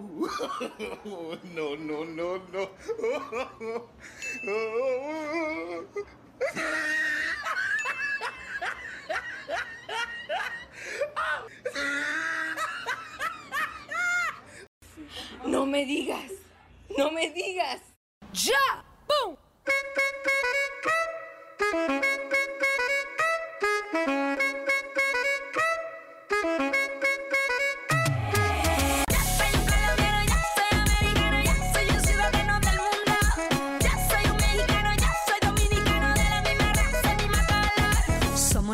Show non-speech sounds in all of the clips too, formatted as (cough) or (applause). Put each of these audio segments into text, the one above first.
(laughs) No, no, no, no. No me digas. No me digas. ¡Ya!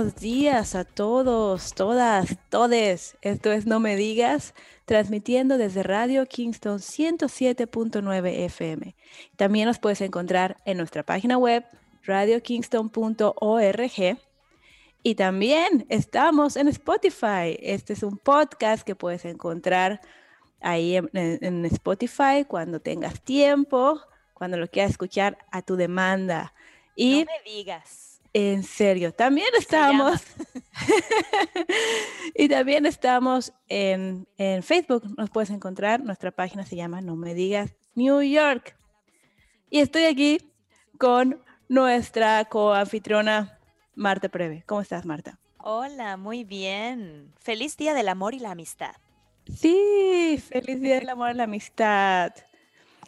Buenos días a todos, todas, todes. Esto es No Me Digas, transmitiendo desde Radio Kingston 107.9 FM. También nos puedes encontrar en nuestra página web, radiokingston.org. Y también estamos en Spotify. Este es un podcast que puedes encontrar ahí en, en- Spotify cuando tengas tiempo, cuando lo quieras escuchar a tu demanda. Y no me digas. En serio, también estamos. (laughs) y también estamos en, en Facebook. Nos puedes encontrar. Nuestra página se llama No Me Digas New York. Y estoy aquí con nuestra coanfitriona Marta Preve. ¿Cómo estás, Marta? Hola, muy bien. Feliz Día del Amor y la Amistad. Sí, feliz día del amor y la amistad.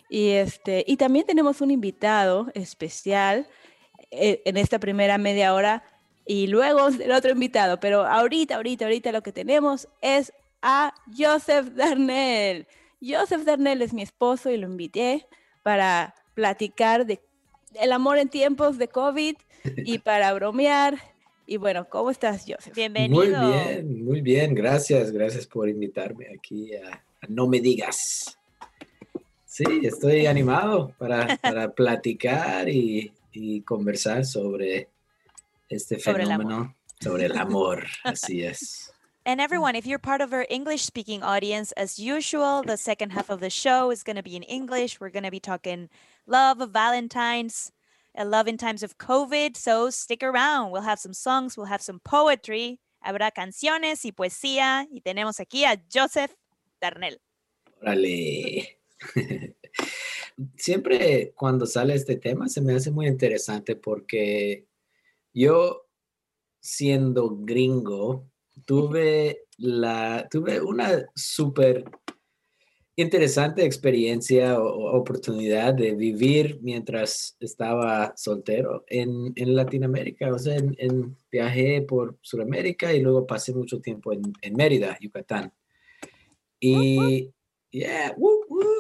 Y este, y también tenemos un invitado especial en esta primera media hora y luego el otro invitado, pero ahorita, ahorita, ahorita lo que tenemos es a Joseph Darnell. Joseph Darnell es mi esposo y lo invité para platicar de el amor en tiempos de COVID (laughs) y para bromear. Y bueno, ¿cómo estás, Joseph? Bienvenido. Muy bien, muy bien. Gracias, gracias por invitarme aquí a, a No Me Digas. Sí, estoy animado para, para (laughs) platicar y, y conversar sobre este Sobre el sobre el amor. (laughs) Así es. And everyone, if you're part of our English speaking audience, as usual, the second half of the show is going to be in English. We're going to be talking love, of Valentine's, love in times of COVID. So stick around. We'll have some songs, we'll have some poetry, habrá canciones y poesía. Y tenemos aquí a Joseph Darnell. Órale. (laughs) Siempre cuando sale este tema se me hace muy interesante porque yo, siendo gringo, tuve la tuve una súper interesante experiencia o, oportunidad de vivir mientras estaba soltero en, en Latinoamérica. O sea, en, en- viajé por Sudamérica y luego pasé mucho tiempo en, en Mérida, Yucatán. Y, yeah,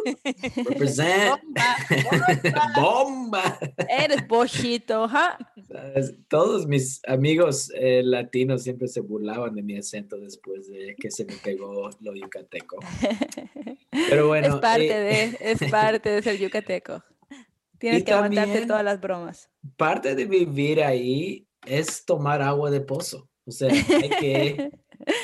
(laughs) represent. (laughs) Bomba. Eres bojito, ¿ja? ¿Sabes? Todos mis amigos eh, latinos siempre se burlaban de mi acento después de que se me pegó lo yucateco. Pero bueno, es parte eh, de, (laughs) es parte de ser yucateco. Tienes Y que aguantarte todas las bromas. parte de vivir ahí es tomar agua de pozo. O sea, hay que,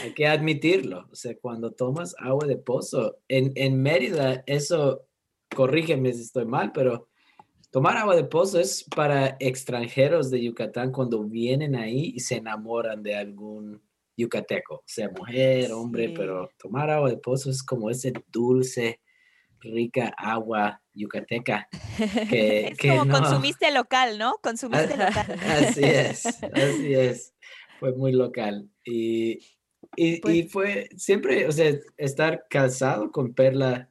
hay que admitirlo. O sea, cuando tomas agua de pozo, en, en Mérida, eso, corrígeme si estoy mal, pero tomar agua de pozo es para extranjeros de Yucatán cuando vienen ahí y se enamoran de algún yucateco, sea, mujer, hombre, Sí. pero tomar agua de pozo es como ese dulce, rica agua yucateca. Que, (laughs) Es que como no- consumiste local, ¿no? (laughs) Consumiste local. Así es, (laughs) así es. Fue muy local. Y, y, y Pues- fue siempre, o sea, estar casado con Perla,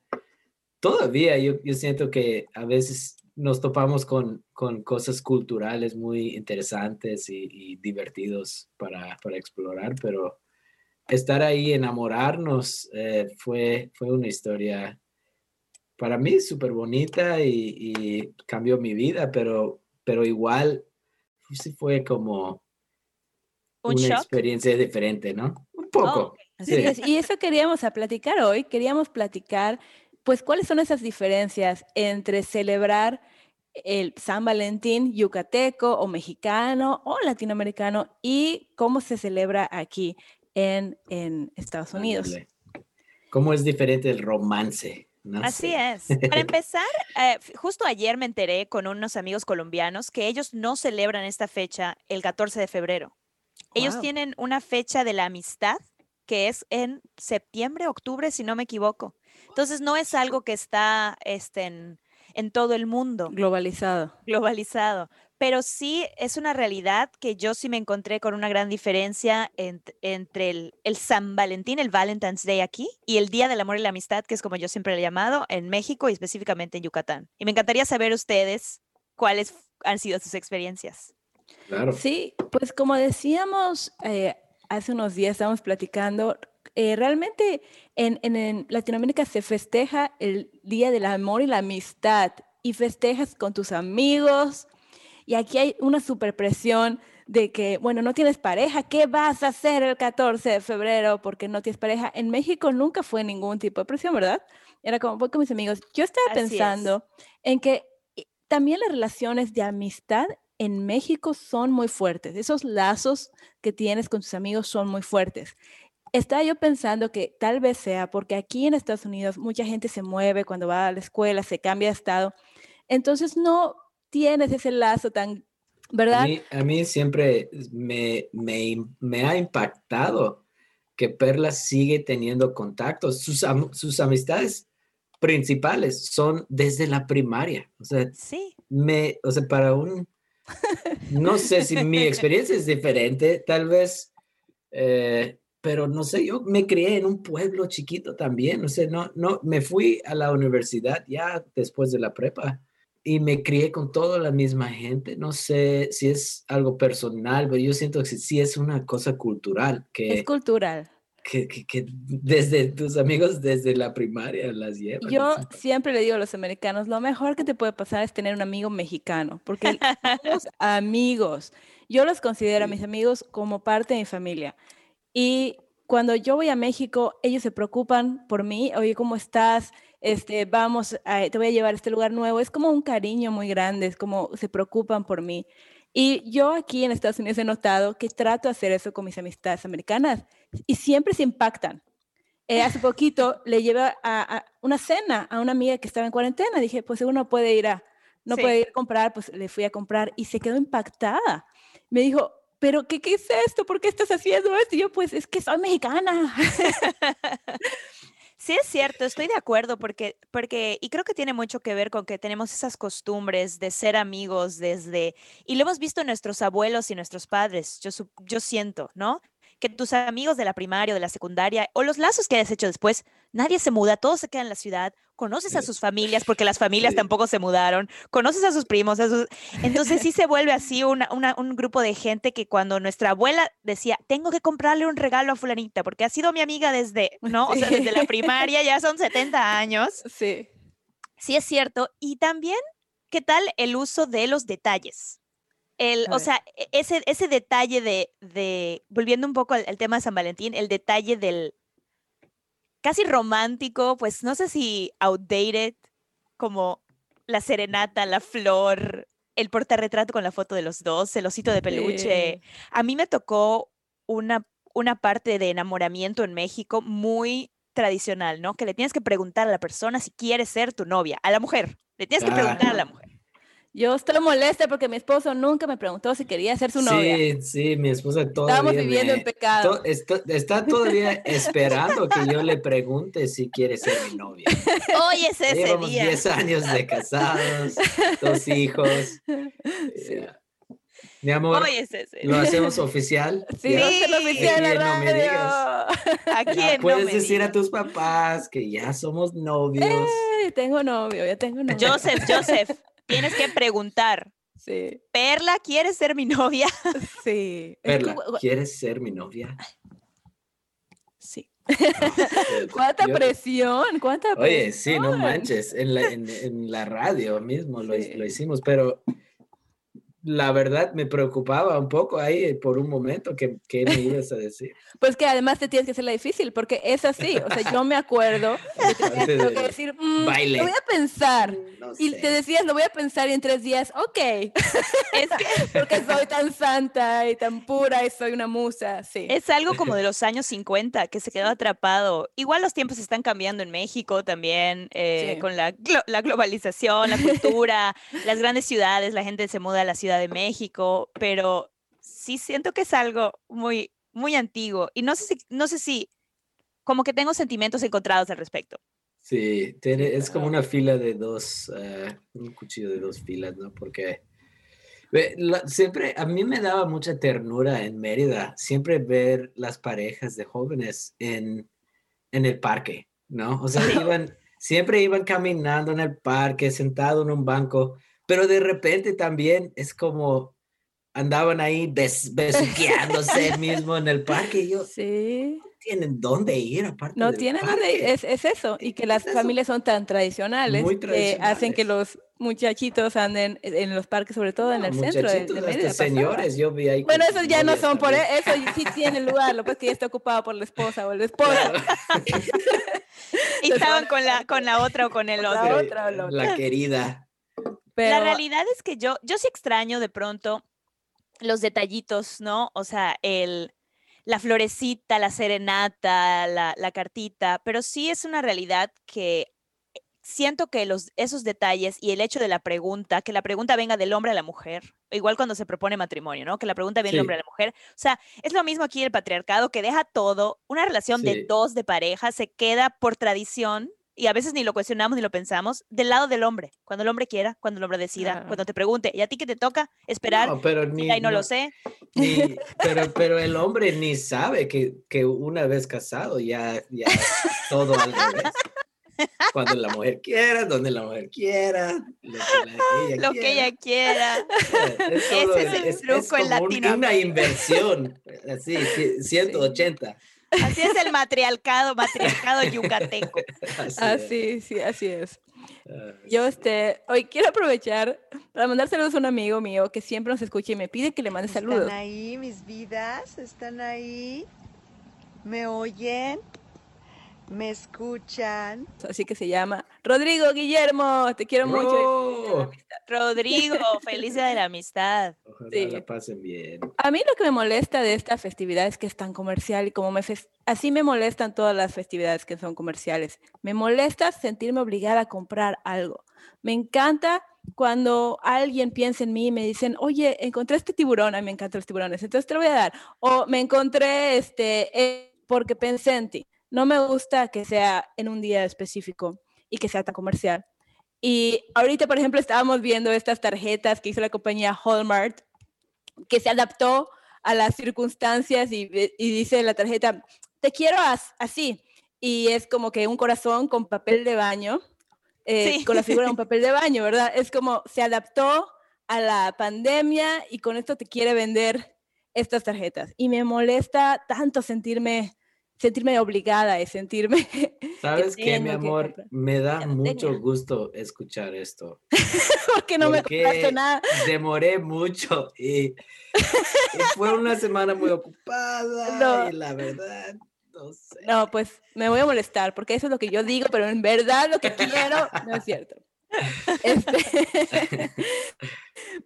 todavía yo, yo siento que a veces nos topamos con, con cosas culturales muy interesantes y, y divertidos para, para explorar, pero estar ahí, enamorarnos, eh, fue, fue una historia para mí súper bonita y, y cambió mi vida, pero, pero igual sí fue como ¿Un una shock? experiencia diferente, ¿no? Poco. Ok. Así Sí. es, Y eso queríamos a platicar hoy. Queríamos platicar, pues, cuáles son esas diferencias entre celebrar el San Valentín yucateco o mexicano o latinoamericano y cómo se celebra aquí en, en Estados Unidos. Ándale. ¿Cómo es diferente el romance? No Así sé. es. (laughs) Para empezar, eh, justo ayer me enteré con unos amigos colombianos que ellos no celebran esta fecha el 14 de febrero. Ellos tienen una fecha de la amistad que es en septiembre, octubre, si no me equivoco. Entonces no es algo que está este, en, en todo el mundo Globalizado. globalizado, pero sí es una realidad que yo sí me encontré con una gran diferencia ent- entre el, el San Valentín, el Valentine's Day aquí, y el Día del Amor y la Amistad, que es como yo siempre le he llamado, en México y específicamente en Yucatán. Y me encantaría saber ustedes cuáles han sido sus experiencias. Claro. Sí, pues como decíamos eh, hace unos días, estábamos platicando, eh, realmente en, en- en Latinoamérica se festeja el Día del Amor y la Amistad y festejas con tus amigos y aquí hay una superpresión de que, bueno, no tienes pareja, ¿qué vas a hacer el 14 de febrero porque no tienes pareja? En México nunca fue ningún tipo de presión, ¿verdad? Era como, voy con mis amigos. Yo estaba Así es. pensando en que también las relaciones de amistad en México son muy fuertes. Esos lazos que tienes con tus amigos son muy fuertes. Estaba yo pensando que tal vez sea porque aquí en Estados Unidos mucha gente se mueve cuando va a la escuela, se cambia de estado. Entonces no tienes ese lazo tan, A ¿verdad? mí, a mí siempre me, me, me ha impactado que Perla sigue teniendo contactos. Sus, sus amistades principales son desde la primaria. O sea, Sí, me, o sea, para un, no sé si mi experiencia es diferente, tal vez, eh, pero no sé, yo me crié en un pueblo chiquito también, o sea, no, no, me fui a la universidad ya después de la prepa y me crié con toda la misma gente, no sé si es algo personal, pero yo siento que sí es una cosa cultural, Es que, cultural. Que, que- que desde tus amigos desde la primaria las llevan. Yo así. siempre le digo a los americanos, lo mejor que te puede pasar es tener un amigo mexicano, porque (laughs) somos amigos. Yo los considero a mis amigos como parte de mi familia. Y cuando yo voy a México, ellos se preocupan por mí. Oye, ¿cómo estás? Este, vamos, a- te voy a llevar a este lugar nuevo. Es como un cariño muy grande, es como se preocupan por mí. Y yo aquí en Estados Unidos he notado que trato de hacer eso con mis amistades americanas y siempre se impactan. Eh, hace poquito le llevé a, a una cena a una amiga que estaba en cuarentena. Dije, pues seguro no puede ir a, no Sí. puede ir a comprar, pues le fui a comprar y se quedó impactada. Me dijo, pero ¿qué, qué es esto? ¿Por qué estás haciendo esto? Y yo, pues es que soy mexicana. (laughs) Sí, es cierto, estoy de acuerdo porque, porque, y creo que tiene mucho que ver con que tenemos esas costumbres de ser amigos desde, y lo hemos visto en nuestros abuelos y nuestros padres, yo, yo siento, ¿no? Que tus amigos de la primaria o de la secundaria, o los lazos que hayas hecho después, nadie se muda, todos se quedan en la ciudad, conoces a sus familias porque las familias tampoco se mudaron, conoces a sus primos, a sus... entonces sí se (laughs) vuelve así una- una- un grupo de gente que cuando nuestra abuela decía, tengo que comprarle un regalo a fulanita porque ha sido mi amiga desde, ¿no? O sea, desde la (laughs) primaria, ya son 70 años. Sí. Sí es cierto. Y también, ¿qué tal el uso de los detalles? El, o sea, e- ese, ese detalle de, de, volviendo un poco al, al tema de San Valentín, el detalle del casi romántico, pues no sé si outdated, como la serenata, la flor, el portarretrato con la foto de los dos, el osito de peluche. Sí. A mí me tocó una, una parte de enamoramiento en México muy tradicional, ¿no? Que le tienes que preguntar a la persona si quiere ser tu novia, a la mujer. Le tienes que preguntar a la mujer. Yo estoy molesta porque mi esposo nunca me preguntó si quería ser su novia. Sí, sí, mi esposa todavía Estábamos viviendo en pecado. to- está, está todavía (laughs) esperando que yo le pregunte si quiere ser mi novia. Hoy es ese Llevamos día. 10 años de casados, dos (laughs) hijos. Sí. Eh, Mi amor, Hoy es ese. lo hacemos oficial. Sí, ¿ya? Sí. oficial Eh, la no me digas. ¿A Ya quién no puedes me decir a tus papás que ya somos novios. Ey, tengo novio, ya tengo novio. Joseph, Joseph, tienes que preguntar. Sí, Perla, (laughs) ¿quieres ser mi novia? sí. Perla, ¿quieres ser mi novia? sí. ¿Cuánta Yo- presión? ¿Cuánta Oye, sí, no manches, en la, en, en la radio mismo lo, lo hicimos, pero la verdad me preocupaba un poco ahí por un momento que, que me ibas a decir. (laughs) Pues que además te tienes que hacerla difícil, porque es así. O sea, yo me acuerdo (laughs) que tenías Aparte que de decir, "Mm, baile. lo voy a pensar. No Y sé. te decías, lo voy a pensar y en tres días, ok. (laughs) Es que Porque soy tan santa y tan pura y soy una musa. Sí. es algo como de los años 50 que se quedó atrapado. Igual los tiempos están cambiando en México también, eh, Sí. con la, glo- la globalización, la cultura, las grandes ciudades, la gente se muda a la Ciudad de México, pero sí siento que es algo muy, muy antiguo. Y no sé si, no sé si, como que tengo sentimientos encontrados al respecto. Sí, tiene- es como una fila de dos, eh, un cuchillo de dos filas, ¿no? Porque siempre, a mí me daba mucha ternura en Mérida, siempre ver las parejas de jóvenes en, en el parque, ¿no? O sea, iban, siempre iban caminando en el parque, sentado en un banco, pero de repente también es como andaban ahí bes, besuqueándose (laughs) mismo en el parque y yo, Sí. ¿tienen dónde ir aparte No del tienen dónde ir, parque?". es, es eso. Y que las Es familias son tan tradicionales Muy que hacen que tradicionales. los muchachitos anden en en los parques, sobre todo en No, el centro de, de Mérida. señores, yo vi ahí. Bueno, esos ya no son por también. eso, sí tienen lugar, lo que pasa es que ya está ocupado por la esposa o el esposo. (laughs) Y Se estaban con la, con la otra o con el la otro. otra o la La otra. querida. Pero, La realidad es que yo, yo sí extraño de pronto los detallitos, ¿no? O sea, el, la florecita, la serenata, la, la cartita, pero sí es una realidad que siento que los, esos detalles y el hecho de la pregunta, que la pregunta venga del hombre a la mujer, igual cuando se propone matrimonio, ¿no? Que la pregunta viene del Sí. hombre a la mujer. O sea, es lo mismo aquí el patriarcado que deja todo, una relación de dos de pareja se queda por tradición y a veces ni lo cuestionamos ni lo pensamos del lado del hombre, cuando el hombre quiera, cuando el hombre decida, Claro. cuando te pregunte, ¿y a ti qué te toca? Esperar, No, pero ni, y no, no- lo sé. ni- (laughs) pero, pero el hombre ni sabe que, que una vez casado ya, ya todo al revés. Cuando la mujer quiera, donde la mujer quiera, lo que, la- ella Lo que quiera. ella quiera. Es todo- Ese es el truco en como un- una Latinoamérica. inversión, así, ci- 180. Así es el matriarcado, matriarcado yucateco. Así es. así, sí, así es. Ah, Yo este, hoy quiero aprovechar para mandar saludos a un amigo mío que siempre nos escucha y me pide que le mande saludos. ¿Están ahí mis vidas? ¿Están ahí? ¿Me oyen? ¿Me escuchan? Así que se llama Rodrigo Guillermo, te quiero mucho. Rodrigo, (laughs) feliz día de la amistad. Ojalá Sí. la pasen bien. A mí lo que me molesta de esta festividad es que es tan comercial y como me así me molestan todas las festividades que son comerciales. Me molesta sentirme obligada a comprar algo. Me encanta cuando alguien piensa en mí y me dicen, oye, encontré este tiburón, a mí me encantan los tiburones, entonces te lo voy a dar. O me encontré este, eh, porque pensé en ti. No me gusta que sea en un día específico y que sea tan comercial. Y ahorita, por ejemplo, estábamos viendo estas tarjetas que hizo la compañía Hallmark, que se adaptó a las circunstancias y, y dice la tarjeta, te quiero as- así. Y es como que un corazón con papel de baño, eh, Sí. con la figura de un (laughs) papel de baño, ¿verdad? Es como se adaptó a la pandemia y con esto te quiere vender estas tarjetas. Y me molesta tanto sentirme, sentirme obligada y sentirme... (laughs) ¿Sabes qué, mi que amor? Me da mucho tenía. (laughs) gusto escuchar esto. porque no me compraste nada. Demoré mucho y, y fue una semana muy ocupada (laughs) No. y la verdad, no sé. No, pues me voy a molestar porque eso es lo que yo digo, pero en verdad lo que quiero no es cierto. Este,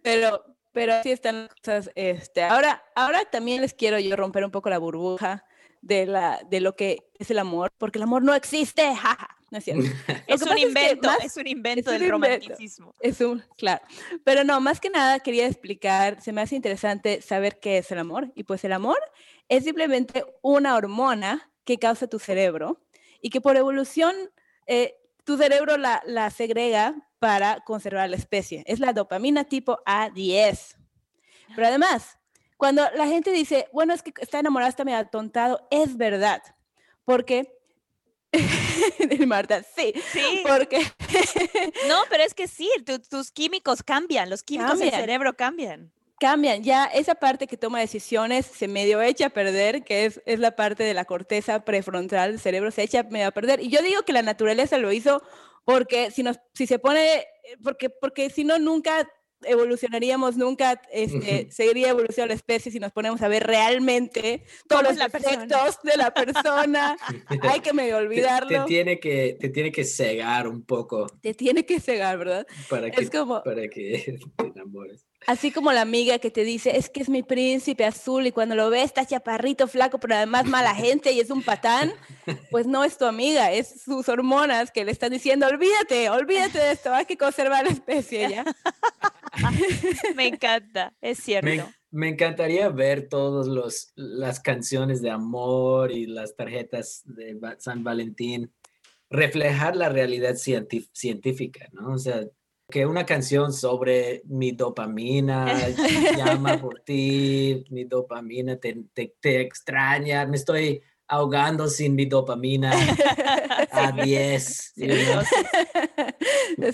pero, pero así están las cosas. Este, ahora, ahora también les quiero yo romper un poco la burbuja de, la, de lo que es el amor, porque el amor no existe, jaja, no es cierto. (laughs) Es un que invento, más- es un invento un del invento. romanticismo. Es un, claro. Pero no, más que nada quería explicar, se me hace interesante saber qué es el amor. Y pues el amor es simplemente una hormona que causa tu cerebro y que por evolución eh, tu cerebro la, la segrega para conservar la especie. Es la dopamina tipo A10. Pero además, cuando la gente dice, bueno, es que está enamorado, está medio atontado, es verdad. Porque, (laughs) Marta, sí, Sí, porque (laughs) no, pero es que sí, tu- tus químicos cambian, los químicos del Cambian. cerebro cambian. cambian. Ya esa parte que toma decisiones se medio echa a perder, que es, es la parte de la corteza prefrontal del cerebro, se echa medio a perder. Y yo digo que la naturaleza lo hizo porque si, nos, si se pone, porque, porque si no, nunca evolucionaríamos, nunca este, seguiría evolucionando la especie si nos ponemos a ver realmente todos ¿Cómo los defectos de la persona. Hay que medio Te, olvidarlo. te Te, tiene que, te tiene que cegar un poco tiene que cegar, ¿verdad? para que, Es como, para que te enamores. Así como la amiga que te dice, es que es mi príncipe azul y cuando lo ves está chaparrito, flaco, pero además mala (laughs) gente y es un patán, pues no es tu amiga, es sus hormonas que le están diciendo, olvídate, olvídate de esto, hay que conservar la especie ya. (laughs) Me encanta, es cierto. Me, me encantaría ver todas los las canciones de amor y las tarjetas de San Valentín reflejar la realidad científica, ¿no? O sea, que una canción sobre mi dopamina (laughs) llama por ti, mi dopamina te, te, te extraña, me estoy ahogando sin mi dopamina (laughs) a 10. Sí? (laughs)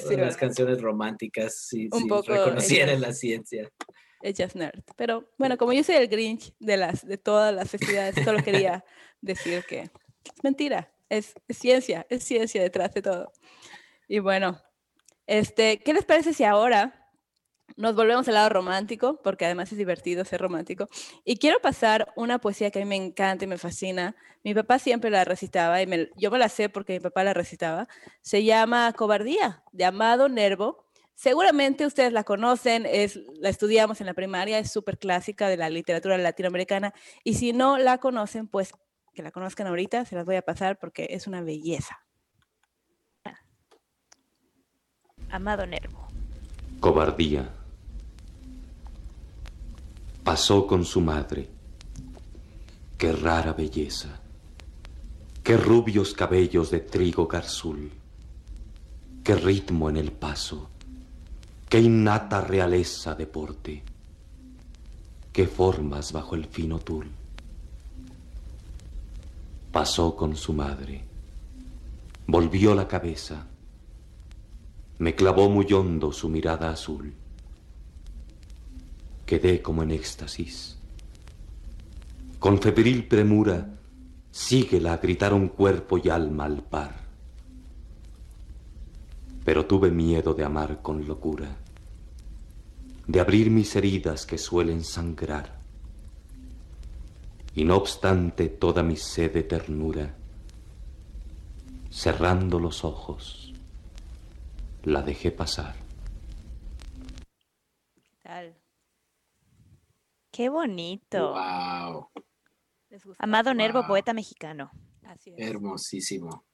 Sí, las canciones románticas, si, Un si poco reconocieran ellas. la ciencia. Ella es nerd. Pero bueno, como yo soy el Grinch de, las, de todas las festividades, solo quería decir que es mentira, es, es ciencia, es ciencia detrás de todo. Y bueno, este, ¿qué les parece si ahora nos volvemos al lado romántico? Porque además es divertido ser romántico. Y quiero pasar una poesía que a mí me encanta y me fascina. Mi papá siempre la recitaba y yo me la sé porque mi papá la recitaba. Se llama Cobardía, de Amado Nervo. Seguramente ustedes la conocen, es, la estudiamos en la primaria, es súper clásica de la literatura latinoamericana. Y si no la conocen, pues que la conozcan ahorita, se las voy a pasar porque es una belleza. Amado Nervo. Cobardía. Pasó con su madre. Qué rara belleza. Qué rubios cabellos de trigo garzul. Qué ritmo en el paso. Qué innata realeza de porte. Qué formas bajo el fino tul. Pasó con su madre. Volvió la cabeza. Me clavó muy hondo su mirada azul. Quedé como en éxtasis. Con febril premura, síguela, gritaron cuerpo y alma al par. Pero tuve miedo de amar con locura, de abrir mis heridas que suelen sangrar. Y no obstante toda mi sed de ternura, cerrando los ojos, la dejé pasar. Tal. Qué bonito. Wow. Amado Nervo, Wow. poeta mexicano. Así es. hermosísimo.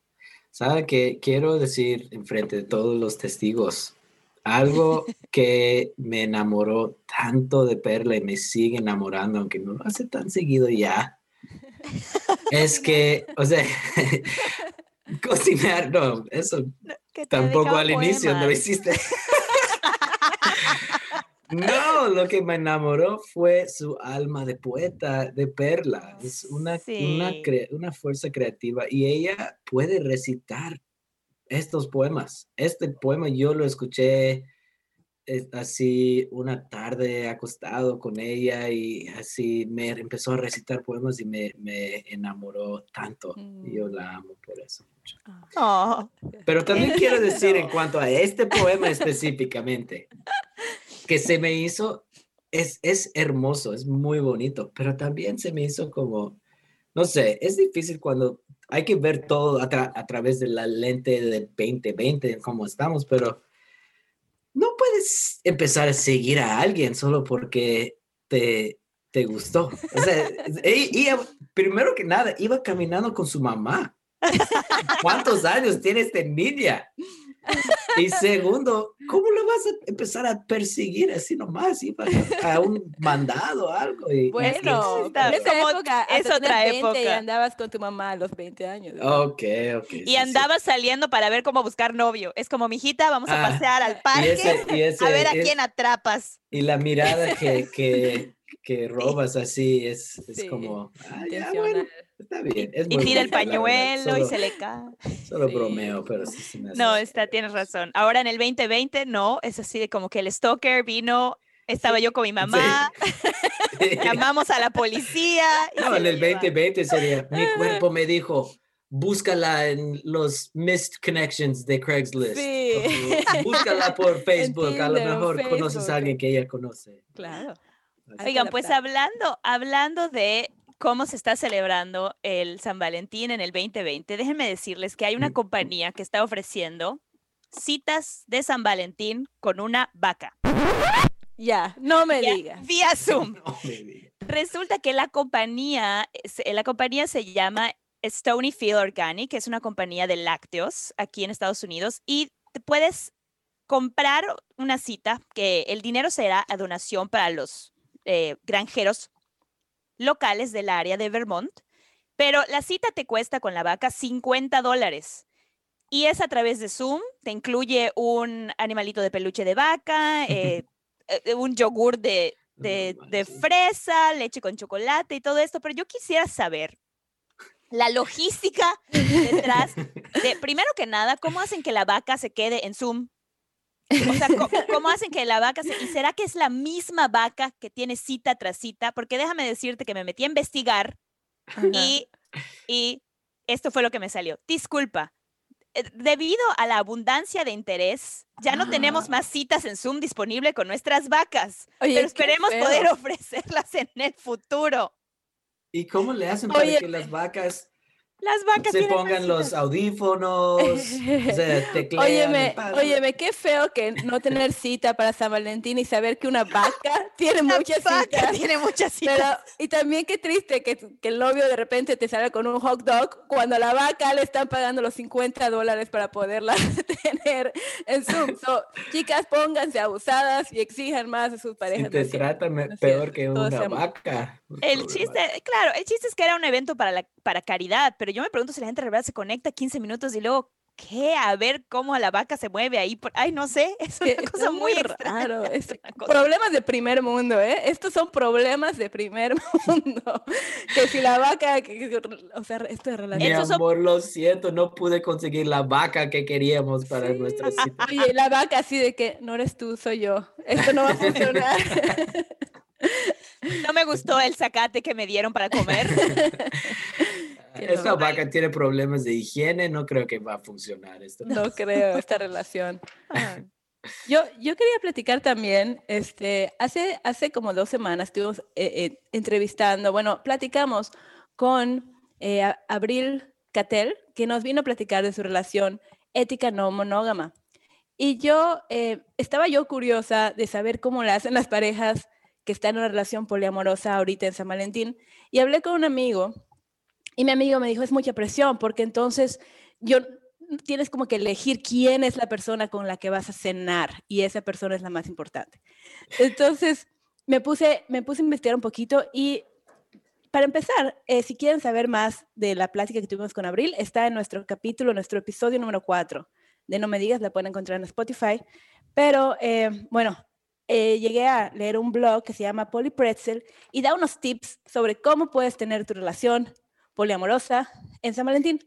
¿Sabe qué? Quiero decir enfrente de todos los testigos algo (laughs) que me enamoró tanto de Perla y me sigue enamorando, aunque no lo hace tan seguido ya. (laughs) Es que, o sea, (laughs) cocinar, no, eso Que Tampoco al inicio no lo hiciste. (laughs) No, lo que me enamoró fue su alma de poeta, de perla. Es una, una, Sí. cre- una fuerza creativa y ella puede recitar estos poemas. Este poema yo lo escuché eh, así una tarde acostado con ella y así me empezó a recitar poemas y me, me enamoró tanto. Yo la amo por eso. Oh, Pero también quiero decir en cuanto a este poema específicamente, que se me hizo, es, es hermoso, es muy bonito, pero también se me hizo como, no sé, es difícil cuando hay que ver todo a, tra- a través de la lente del 2020, como estamos, pero no puedes empezar a seguir a alguien solo porque te, te gustó. O sea, (laughs) e- ella, primero que nada, iba caminando con su mamá. (laughs) ¿Cuántos años tiene esta niña? Y segundo, ¿cómo lo vas a empezar a perseguir así nomás? Iba a un mandado o algo. Y, y Bueno, esa como- época, es otra 20 y época. andabas con tu mamá a los 20 años. ¿no? Ok, ok. sí, Y sí. andaba saliendo para ver cómo buscar novio. Es como, mijita, vamos a Ah, pasear al Y, parque ese- y ese- a ver a es- quién atrapas. y la mirada que, que, que (laughs) robas así es, es Sí, como, ah, ya, bueno, está bien. es Y muy tira el pañuelo y se le cae. Solo Sí. bromeo, pero sí se me hace- No, está, tienes razón. Ahora en el 2020, no, es así de como que el stalker vino Estaba yo con mi mamá, (laughs) llamamos a la policía. y No, en el llevaron. 2020 sería, mi cuerpo me dijo, búscala en los missed connections de Craigslist. Sí. Búscala (laughs) por Facebook, a lo mejor conoces a alguien que ella conoce. Claro. Oigan, pues hablando, hablando de cómo se está celebrando el San Valentín en el 2020, déjenme decirles que hay una compañía que está ofreciendo citas de San Valentín con una vaca. Ya, no me vía- digas. Vía (laughs) Zoom. No me digas. Resulta que la compañía, es- la compañía se llama Stonyfield Organic, que es una compañía de lácteos aquí en Estados Unidos, y te puedes comprar una cita que el dinero será a donación para los eh, granjeros locales del área de Vermont, pero la cita te cuesta con la vaca 50 dólares. Y es a través de Zoom, te incluye un animalito de peluche de vaca, eh, (laughs) eh, un yogur de, de, de fresa, leche con chocolate y todo esto, pero yo quisiera saber la logística (laughs) detrás de, primero que nada, cómo hacen que la vaca se quede en Zoom. (laughs) O sea, ¿cómo, (laughs) cómo hacen que la vaca se... ¿Y será que es la misma vaca que tiene cita tras cita? Porque déjame decirte que me metí a investigar y, y esto fue lo que me salió. Disculpa. eh, Debido a la abundancia de interés, ya no tenemos Ah. más citas en Zoom disponible con nuestras vacas, Oye, pero esperemos poder (laughs) ofrecerlas en el futuro. ¿Y cómo le hacen para Oye, que las vacas Las vacas se pongan los audífonos, o sea, (laughs) teclean? Óyeme, óyeme, qué feo que no tener cita para San Valentín y saber que una vaca (laughs) tiene La muchas vaca citas. tiene muchas citas. Pero, y también qué triste que, que el novio de repente te salga con un hot dog cuando a la vaca le están pagando los 50 dólares para poderla (laughs) tener en Zoom. So, chicas, pónganse abusadas y exijan más a sus Si parejas. te no tratan no peor que una vaca. El chiste, claro, el chiste es que era un evento para, la, para caridad, pero yo me pregunto si la gente de verdad se conecta 15 minutos y luego, ¿qué? A ver cómo la vaca se mueve ahí. Por... Ay, no sé, (laughs) es una que cosa está muy extraña. raro. (laughs) es una cosa- problemas de primer mundo, ¿eh? Estos son problemas de primer (laughs) mundo. que si la vaca, que- que- o sea, esto es Mi relativo. Son- amor, lo siento, no pude conseguir la vaca que queríamos para nuestra cita. Oye, la vaca así de que no eres tú, soy yo. Esto no va a funcionar. No me gustó el zacate que me dieron para comer. (laughs) Esta vaca tiene problemas de higiene, no creo que va a funcionar esto. No creo esta relación. (laughs) Yo, yo quería platicar también, este, hace, hace como dos semanas estuvimos eh, eh, entrevistando, bueno, platicamos con eh, Abril Catel, que nos vino a platicar de su relación ética no monógama. Y yo, eh, estaba yo curiosa de saber cómo le hacen las parejas que están en una relación poliamorosa ahorita en San Valentín. Y hablé con un amigo y mi amigo me dijo, es mucha presión, porque entonces yo tienes como que elegir quién es la persona con la que vas a cenar y esa persona es la más importante. Entonces me puse, me puse a investigar un poquito y para empezar, eh, si quieren saber más de la plática que tuvimos con Abril, está en nuestro capítulo, nuestro episodio número 4 de No Me Digas, la pueden encontrar en Spotify. Pero eh, bueno, eh, llegué a leer un blog que se llama Polly Pretzel y da unos tips sobre cómo puedes tener tu relación poliamorosa en San Valentín.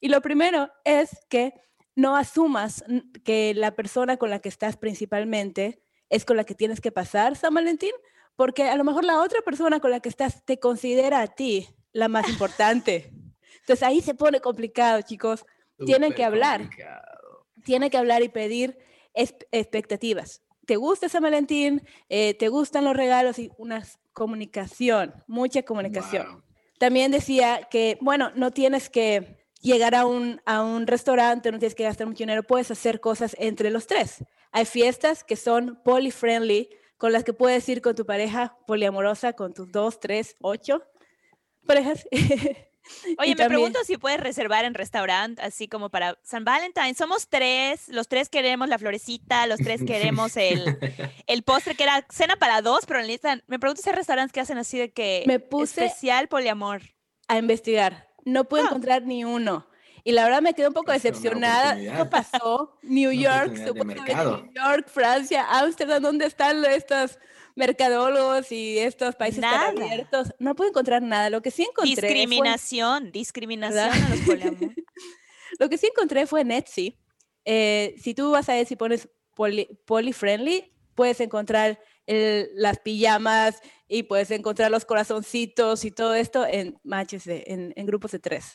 Y lo primero es que no asumas que la persona con la que estás principalmente es con la que tienes que pasar San Valentín, porque a lo mejor la otra persona con la que estás te considera a ti la más importante. Entonces ahí se pone complicado, chicos. Tienen que hablar. complicado. Tiene que hablar y pedir expectativas. ¿Te gusta San Valentín? Eh, ¿Te gustan los regalos? Y una comunicación, mucha comunicación. Wow. También decía que, bueno, no tienes que llegar a un, a un restaurante, no tienes que gastar mucho dinero, puedes hacer cosas entre los tres. Hay fiestas que son poly-friendly, con las que puedes ir con tu pareja poliamorosa, con tus dos, tres, ocho parejas. (laughs) Y Oye, me también- pregunto si puedes reservar en restaurante, así como para San Valentín. Somos tres, los tres queremos la florecita, los tres queremos el, (laughs) el postre que era cena para dos, pero en lista, me pregunto si hay restaurantes que hacen así de que Me puse- especial poliamor. a investigar. No pude Ah. encontrar ni uno. Y la verdad me quedé un poco Es decepcionada. ¿Qué pasó? (laughs) New York. New York, Francia, Ámsterdam, ¿dónde están estos mercadólogos y estos países Nada. tan abiertos? No pude encontrar nada. Lo que sí encontré fue, Discriminación, discriminación ¿Verdad? a los poliamor. (laughs) lo que sí encontré fue en Etsy. Eh, si tú vas a Etsy y pones poly, poly friendly, puedes encontrar el- las pijamas y puedes encontrar los corazoncitos y todo esto en matches, de- en, en grupos de tres.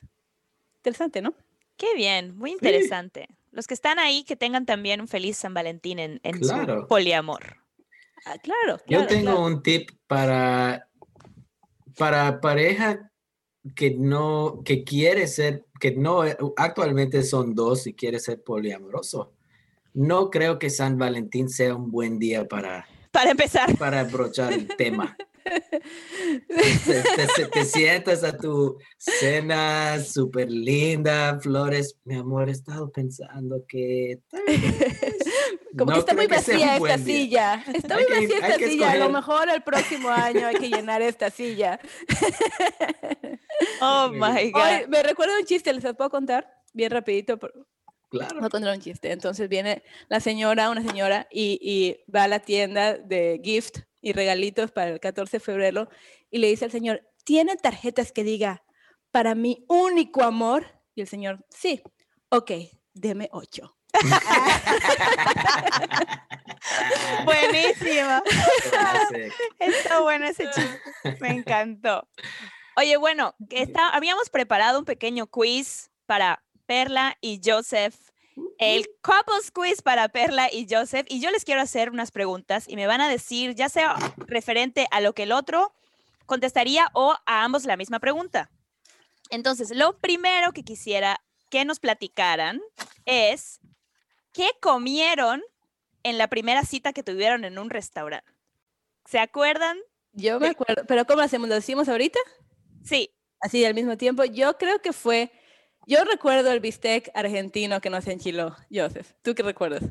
Interesante, ¿no? Qué bien, muy interesante. Los que están ahí, que tengan también un feliz San Valentín en, en su Claro. poliamor. Ah, claro, Yo tengo claro. un tip para, para pareja que no, que quiere ser, que no, eh, actualmente son dos y quiere ser poliamoroso. No creo que San Valentín sea un buen día para, Para empezar, para abrochar el tema. (laughs) (laughs) Te, te- te (laughs) sientas a tu cena súper linda, flores. Mi amor, he estado pensando que tal vez (laughs) Como que no está muy que sea un vacía esta buen día". silla. Está Hay muy que- vacía esta silla. A lo escoger. mejor el próximo año hay que llenar esta silla. oh Muy my. God. Hoy me recuerda un chiste, ¿les puedo contar? Bien rapidito. por- Claro. A contar un chiste. Entonces viene la señora, una señora, y, y va a la tienda de gift y regalitos para el 14 de febrero y le dice al señor, ¿tienen tarjetas que diga para mi único amor? Y el señor, sí, ok, deme ocho. (laughs) Buenísimo. Está bueno ese chiste. Me encantó. Oye, bueno, que está, habíamos preparado un pequeño quiz para Perla y Joseph. El couples quiz para Perla y Joseph. Y yo les quiero hacer unas preguntas y me van a decir, ya sea referente a lo que el otro contestaría o a ambos la misma pregunta. Entonces, lo primero que quisiera que nos platicaran es, ¿qué comieron en la primera cita que tuvieron en un restaurante? ¿Se acuerdan? Yo me acuerdo, pero ¿cómo lo hacemos? ¿Lo decimos ahorita? Sí, Así al mismo tiempo. Yo creo que fue, yo recuerdo el bistec argentino que nos enchiló, Joseph. ¿Tú qué recuerdas?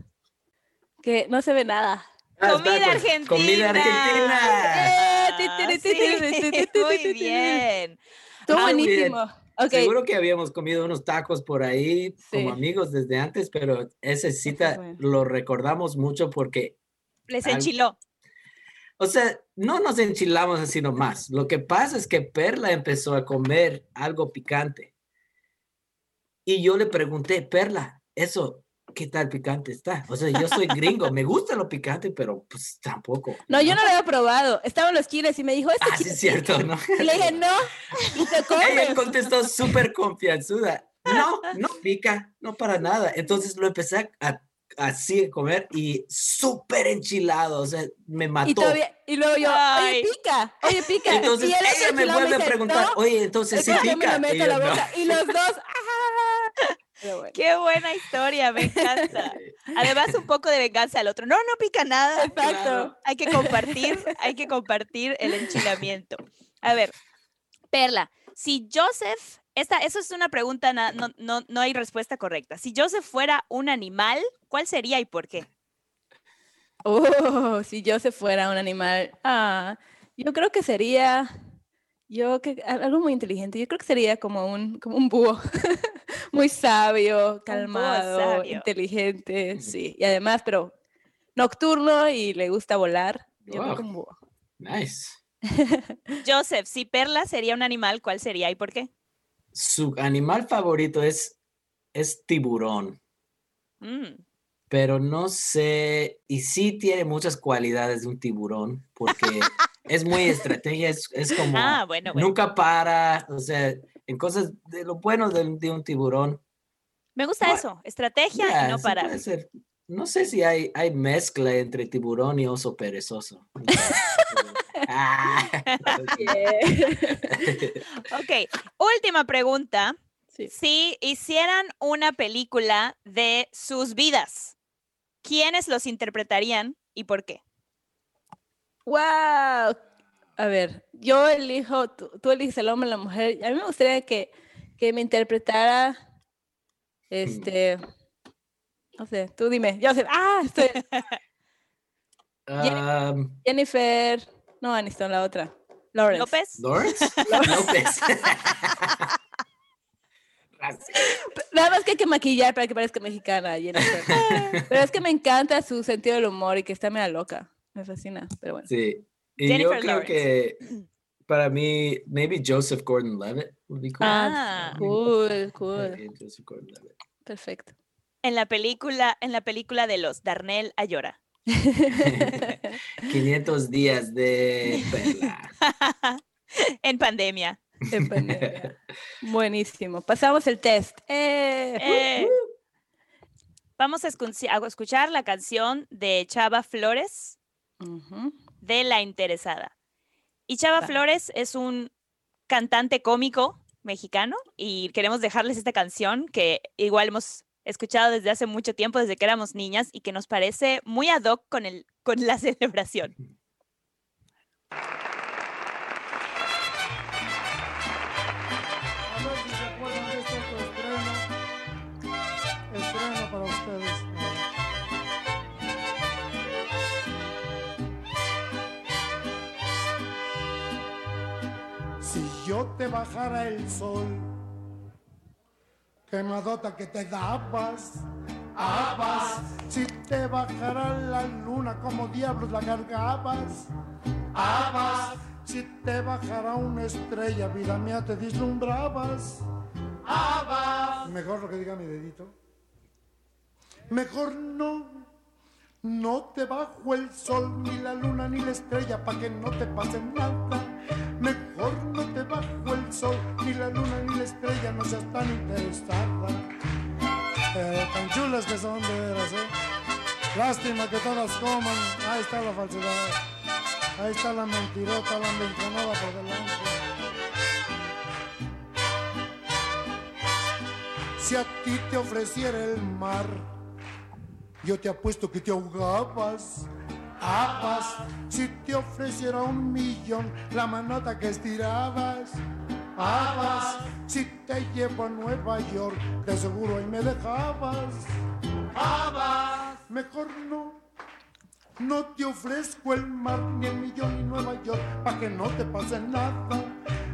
Que no se ve nada. Ah, Comida argentina. Comida argentina. Eh, sí, muy bien. Estuvo Ah, bien. buenísimo. Ok, Seguro que habíamos comido unos tacos por ahí Sí. como amigos desde antes, pero esa cita bueno. lo recordamos mucho porque, Les enchiló. o sea, no nos enchilamos así nomás. Lo que pasa es que Perla empezó a comer algo picante. Y yo le pregunté, Perla, eso, ¿qué tal picante está? O sea, yo soy gringo, me gusta lo picante, pero pues tampoco. no, yo no lo había probado. Estaban los chiles y me dijo, este Ah, sí, es cierto, ¿no? Y le dije, no, y te (laughs) Ella comes. contestó súper confianzuda. No, no pica, no para nada. Entonces lo empecé a, así a comer y súper enchilado, o sea, me mató. Y, todavía, y luego yo, Ay. oye, pica, oye, pica. Entonces y otro ella me vuelve a preguntar, "No, oye, entonces sí me pica. lo meto Y a yo, la "No". boca. Y los dos, ¡ah! Bueno, Qué buena historia, me encanta. (laughs) Además, un poco de venganza al otro. No, no pica nada. exacto. Claro. Hay que compartir, hay que compartir el enchilamiento. A ver, Perla, si Joseph, esta, eso es una pregunta, no, no, no hay respuesta correcta. Si Joseph fuera un animal, ¿cuál sería y por qué? Oh, si yo se fuera un animal, ah, yo creo que sería, yo que al- algo muy inteligente. Yo creo que sería como un, como un búho, (laughs) (laughs) muy sabio, calmado, sabio. inteligente, sí. Y además, pero nocturno y le gusta volar. Yo Wow. búho. Nice. (laughs) Joseph, si Perla sería un animal, ¿cuál sería y por qué? Su animal favorito es, es tiburón, Mm, pero no sé, y sí tiene muchas cualidades de un tiburón, porque (laughs) es muy estrategia, es, es como... Ah, bueno, bueno. Nunca para, o sea, en cosas de lo bueno de, de un tiburón. Me gusta Bueno, eso, estrategia y no sí para. puede ser. No sé si hay, hay mezcla entre tiburón y oso perezoso. Ah, (laughs) (laughs) Ok, última pregunta. Sí. Si hicieran una película de sus vidas, ¿quiénes los interpretarían y por qué? ¡Wow! A ver, yo elijo, tú, tú eliges el hombre, la mujer. A mí me gustaría que, que me interpretara, este, no sé, tú dime, yo sé, ah, estoy, um, (laughs) Jennifer, no, Aniston, la otra, Lawrence. ¿López? Lawrence (laughs) (laughs) López. Nada más que hay que maquillar para que parezca mexicana, Jennifer. Pero es que me encanta su sentido del humor y que está media loca. Me fascina, pero bueno. sí. Y Jennifer yo creo Lawrence. que (clears throat) para mí, maybe Joseph Gordon-Levitt would be cool. Ah. Cool, cool. Joseph Gordon-Levitt. Perfecto. En la película, en la película de los Darnell Ayora. 500 (laughs) días de perla. (laughs) en pandemia. En pandemia. (laughs) Buenísimo. Pasamos el test. Eh, Eh, vamos a escu- a escuchar la canción de Chava Flores ujú. De La Interesada. Y Chava Va. Flores es un cantante cómico mexicano y queremos dejarles esta canción que igual hemos escuchado desde hace mucho tiempo, desde que éramos niñas y que nos parece muy ad hoc con, el, con la (laughs) celebración. Te bajara el sol, quemadota que te dabas, habas. Si te bajara la luna, como diablos la cargabas, habas. Si te bajara una estrella, vida mía, te vislumbrabas. Habas. Mejor lo que diga mi dedito. Mejor no. No te bajo el sol, ni la luna, ni la estrella, pa' que no te pase nada. Mejor no te bajo ni la luna, ni la estrella, no seas tan interesada. Pero tan chulas que son de veras, ¿eh? Lástima que todas coman. Ahí está la falsedad. Ahí está la mentirota, la mencionada por delante. Si a ti te ofreciera el mar, yo te apuesto que te ahogabas. Habas, si te ofreciera un millón, la manota que estirabas. Habas, si te llevo a Nueva York, de seguro ahí me dejabas. Habas, mejor no. No te ofrezco el mar, ni el millón, ni Nueva York, pa' que no te pase nada.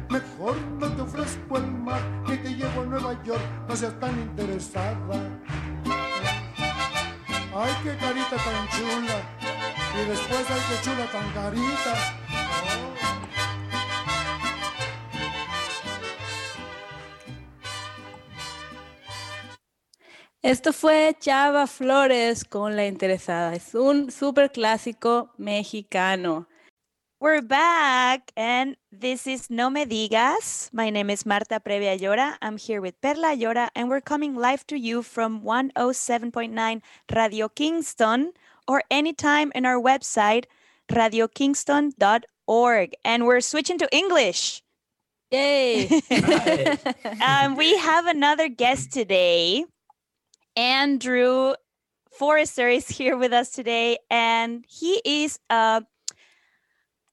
Mejor no te ofrezco el mar, ni te llevo a Nueva York, no seas tan interesada. Ay, qué carita tan chula. Y después, ay, qué chula tan carita. Esto fue Chava Flores con La Interesada. Es un súper clásico mexicano. We're back, and this is No Me Digas. My name is Marta Previa Llora. I'm here with Perla Llora, and we're coming live to you from 107.9 Radio Kingston or anytime in our website, radiokingston.org. And we're switching to English. Yay! (laughs) Um, we have another guest today. Andrew Forrester is here with us today, and he is uh,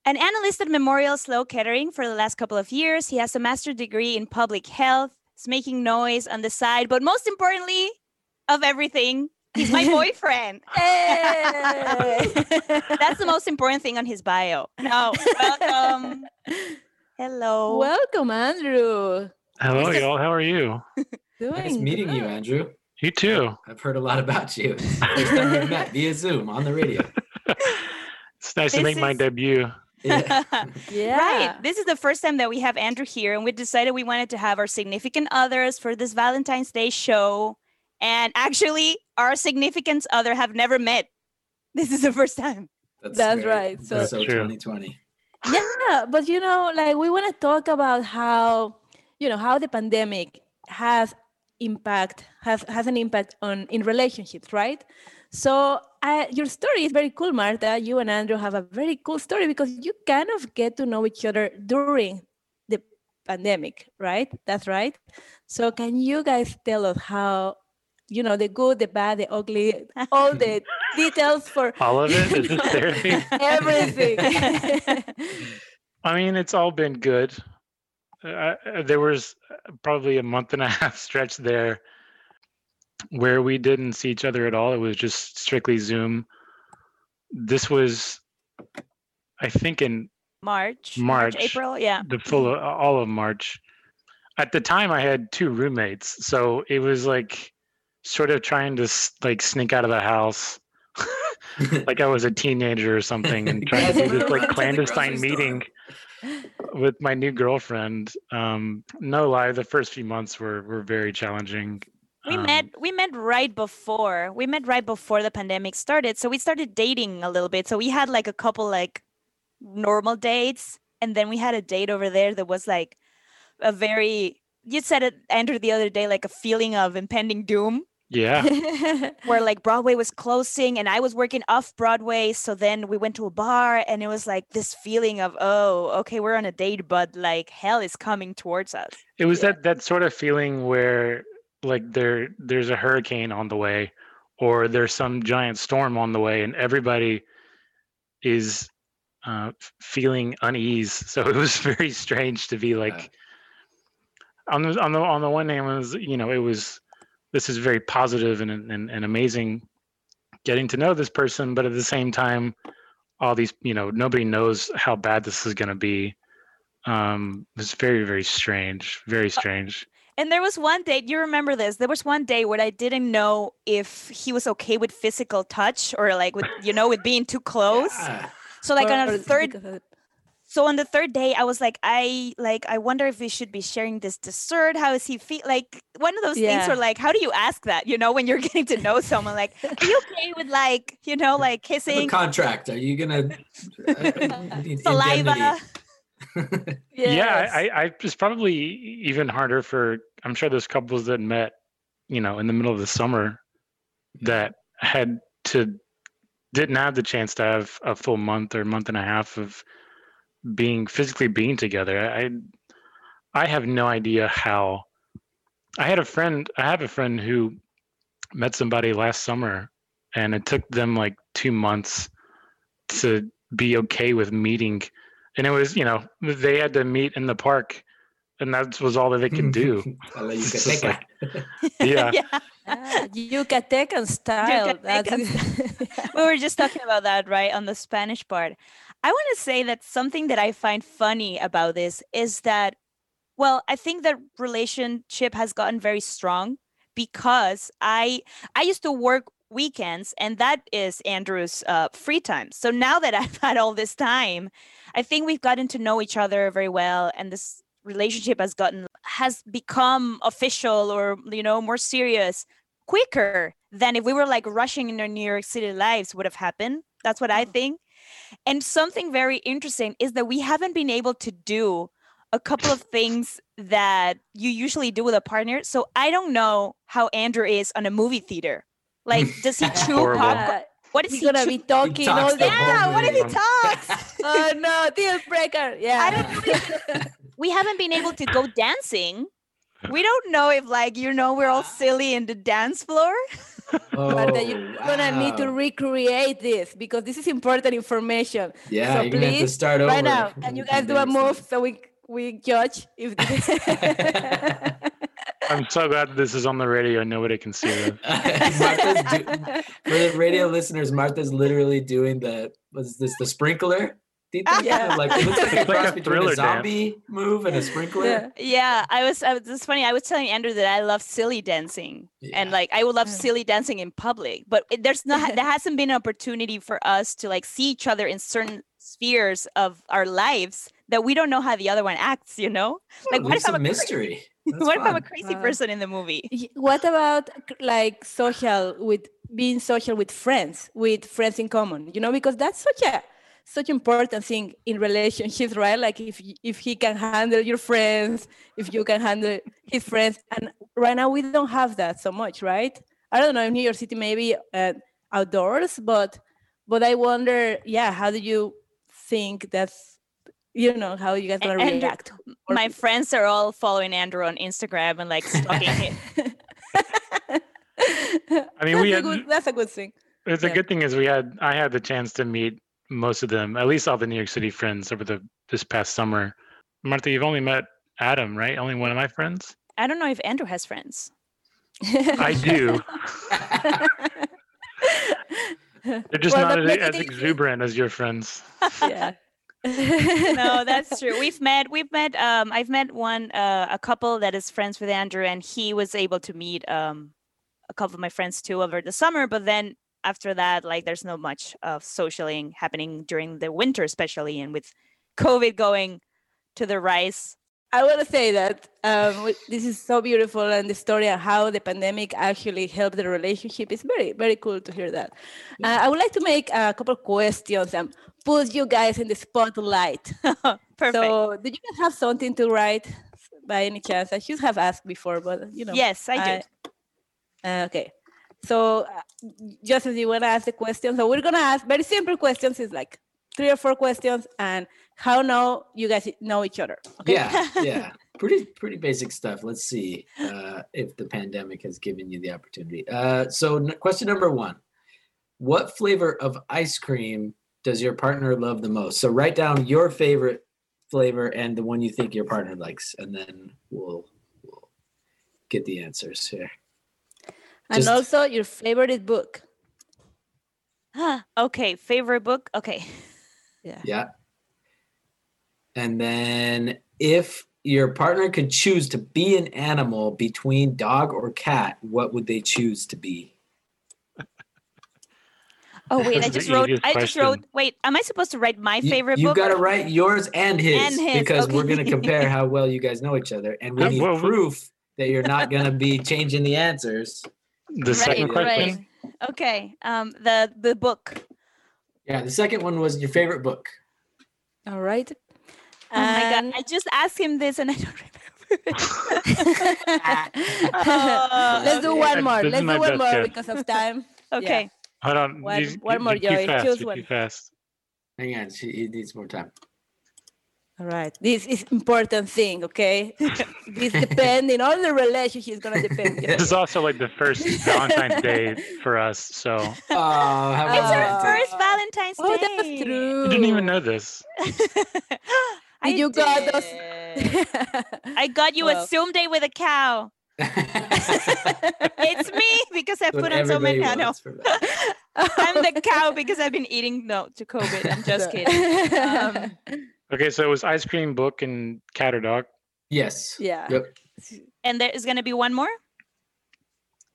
an analyst at Memorial Slow Kettering for the last couple of years. He has a master's degree in public health. He's making noise on the side, but most importantly, of everything, he's my (laughs) boyfriend. That's the most important thing on his bio. No, welcome. Hello. Welcome, Andrew. Hello, y'all. How are you? (laughs) Doing Nice meeting you. Andrew. You too. I've heard a lot about you. First time we met (laughs) via Zoom on the radio. It's nice to This make my debut. (laughs) Yeah. (laughs) Yeah. Right. This is the first time that we have Andrew here, and we decided we wanted to have our significant others for this Valentine's Day show. And actually, our significant other have never met. This is the first time. That's right. So- That's so True. 2020. yeah but you know like we want to talk about how you know how the pandemic has impact has has an impact on in relationships right so uh, your story is very cool martha you and andrew have a very cool story because you kind of get to know each other during the pandemic right that's right so can you guys tell us how you know the good the bad the ugly all the (laughs) details for All of it? Is this (laughs) therapy? everything (laughs) I mean, it's all been good. Uh, there was probably a month and a (laughs) half stretch there where we didn't see each other at all. It was just strictly Zoom. This was, I think, in March, March. April. Yeah. the full of, all of March. At the time, I had two roommates, so it was like sort of trying to like sneak out of the house, (laughs) like I was a teenager or something, and (laughs) trying to do this like run to the clandestine meeting. store. With my new girlfriend. Um, no lie, the first few months were were very challenging. We Um, met we met right before. We met right before the pandemic started. So we started dating a little bit. So we had like a couple like normal dates and then we had a date over there that was like a very you said it Andrew the other day like a feeling of impending doom Yeah. (laughs) where like Broadway was closing and I was working off Broadway. So then we went to a bar and it was like this feeling of, oh, okay, we're on a date, but like hell is coming towards us. It was that that sort of feeling where like there there's a hurricane on the way or there's some giant storm on the way and everybody is uh, feeling unease. (laughs) So it was very strange to be like on the on the on the one hand it was you know it was this is very positive and and, and amazing getting to know this person, but at the same time all these you know nobody knows how bad this is going to be. Um, it's very very strange, very strange. And there was one day, you remember this? There was one day where I didn't know if he was okay with physical touch or like with, you know, with being too close. So like on a third because of- so on the third day i was like i like i wonder if we should be sharing this dessert how is he feel like one of those things Yeah. where like how do you ask that you know when you're (laughs) getting to know someone like are you okay with like you know (laughs) like The kissing contract. Are you gonna (laughs) uh, saliva indemnity? Yeah, I, I, I it's probably even harder for I'm sure there's couples that met, you know, in the middle of the summer that had to didn't have the chance to have a full month or month and a half of being physically being together. I I have no idea how. I had a friend I have a friend who met somebody last summer and it took them like 2 months to be okay with meeting. And it was you know they had to meet in the park and that was all that they could do. (laughs) A la It's just like- yeah. (laughs) Ah, Yucatecan style. That's (laughs) Yucatecan we were just talking about that right on the spanish part i want to say that something that i find funny about this is that well i think that relationship has gotten very strong because i i used to work weekends and that is andrew's uh, free time. So now that (laughs) i've had all this time i think we've gotten to know each other very well and this relationship has gotten has become official or you know more serious quicker than if we were like rushing in our new york city lives would have happened. That's what i think and something very interesting is that we haven't been able to do a couple of things that you usually do with a partner. So I don't know how Andrew is on a movie theater. Like, (laughs) does he chew Horrible. popcorn? What is He's he gonna chew- be talking talks all the day. whole Yeah, what if he talks? (laughs) oh no, deal breaker. Yeah. I don't know. If, (laughs) we haven't been able to go dancing. We don't know if, like, you know, we're all (sighs) silly in the dance floor. Oh, Marta, you're gonna need to recreate this because this is important information. Yeah, so you're gonna have to please, start over. right now, can you guys do a move so we we judge if (laughs) (laughs) i'm so glad this is on the radio nobody can see that (laughs) Martha's do- for the radio listeners, Martha's literally doing the was this the sprinkler? Tita? Yeah. (laughs) like it looks like a It's like a between thriller a dance. zombie move and a sprinkler. yeah. Yeah, I was. I was it's funny. I was telling Andrew that I love silly dancing, and like I would love Mm. silly dancing in public. But it, there's not. (laughs) there hasn't been an opportunity for us to like see each other in certain spheres of our lives that we don't know how the other one acts. You know, like what if I'm a a cra- mystery. (laughs) That's what if I'm a crazy Wow. person in the movie? What about like social with being social with friends, with friends in common? You know, because that's such a such important thing in relationships, right? Like if if he can handle your friends, if you can handle his friends, and right now we don't have that so much, right? I don't know in New York City maybe uh, outdoors, but but I wonder, yeah, how do you think that's you know how you guys gonna and react? My be- friends are all following Andrew on Instagram and like stalking him. (laughs) I mean, we that's, a had- good, that's a good thing. It's a good thing is we had I had the chance to meet most of them, at least all the New York City friends over the this past summer. Martha, you've only met Adam, right? Only one of my friends. I don't know if Andrew has friends. I (laughs) do. (laughs) They're just Well, not but as, make as easy. exuberant as your friends. yeah. (laughs) no, that's true. We've met. We've met. Um, I've met one, uh, a couple that is friends with Andrew, and he was able to meet um, a couple of my friends too over the summer. But then after that, like, there's no much of socialing happening during the winter, especially, and with COVID going to the rise. I want to say that um, this is so beautiful, and the story of how the pandemic actually helped the relationship is very, very cool to hear that. Uh, I would like to make a couple questions and put you guys in the spotlight. (laughs) Perfect. So, did you guys have something to write by any chance? I should have asked before, but you know. yes, I did. Uh, okay. So, uh, just as you want to ask the question, so we're gonna ask very simple questions. It's like three or four questions, and how now you guys know each other. Okay. Yeah, (laughs) yeah. Pretty pretty basic stuff. Let's see uh, if the pandemic has given you the opportunity. Uh, so, n- question number one: What flavor of ice cream does your partner love the most? So, write down your favorite flavor and the one you think your partner likes, and then we'll we'll get the answers here. And Just- also your favorite book. okay, favorite book. Okay. (laughs) Yeah. Yeah. And then if your partner could choose to be an animal between dog or cat, what would they choose to be? Oh wait, I just wrote. I just wrote. Wait, am I supposed to write my You- favorite you book? got to write yours and his, And his, because we're going to compare (laughs) how well you guys know each other. And we (laughs) need proof that you're not going to be changing the answers. The second Right, question. Right. Okay. Um. The the book. Yeah, the second one was your favorite book. All right. Oh my god! I just asked him this and I don't remember. (laughs) Let's do one more. This Let's do one more guess. because of time. (laughs) Okay. Hold on. One- you- one more, you Joey. Choose one. Fast. Hang on, she, he needs more time. All right. This is important thing, okay? (laughs) this depending all the relationship is gonna depend. This is also like the first (laughs) Valentine's Day for us, so Oh, It's It's our first Valentine's Oh, Day. that's true. you didn't even know this. (laughs) I Did got those? I got you Well. a Zoom day with a cow. It's me because I What put on so many. everybody I know. wants for that. I'm the cow because I've been eating no to COVID. I'm just kidding. Um, Okay, so it was ice cream, book, and cat or dog. Yes. Yeah. Yep. and there is gonna be one more.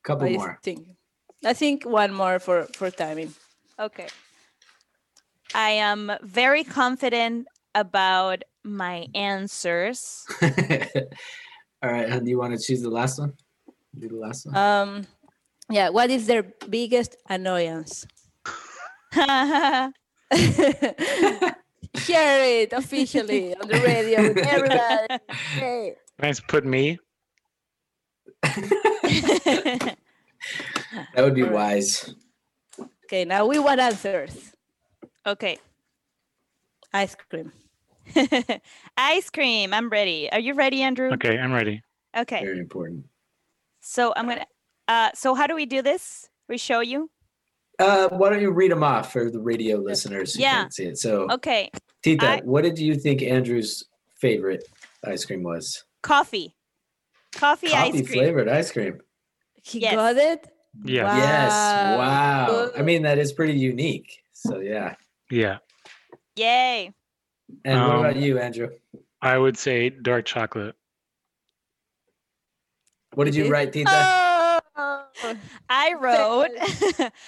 Couple I more. think. I think one more for for timing. Okay. I am very confident about my answers. (laughs) All right, and do you want to choose the last one? Do the last one. Um, yeah. What is their biggest annoyance? (laughs) (laughs) Share it officially on the radio with everybody. Hey. Nice, put me. (laughs) that would be all right. wise. Okay, now we want answers. okay. Ice cream. (laughs) Ice cream. I'm ready. Are you ready, Andrew? Okay, I'm ready. Okay. Very important. So I'm gonna. Uh, so how do we do this? We show you. Uh, why don't you read them off for the radio listeners who Yeah. can't see it? So, Okay. Tita, I- what did you think Andrew's favorite ice cream was? Coffee. Coffee, Coffee ice cream. flavored ice cream. He Yes. got it. Yeah. Yes. Wow. Wow. I mean, that is pretty unique. So, yeah. Yeah. Yay. And what about Um, you, Andrew? I would say dark chocolate. What did you write, Tita? Oh, Oh. I wrote.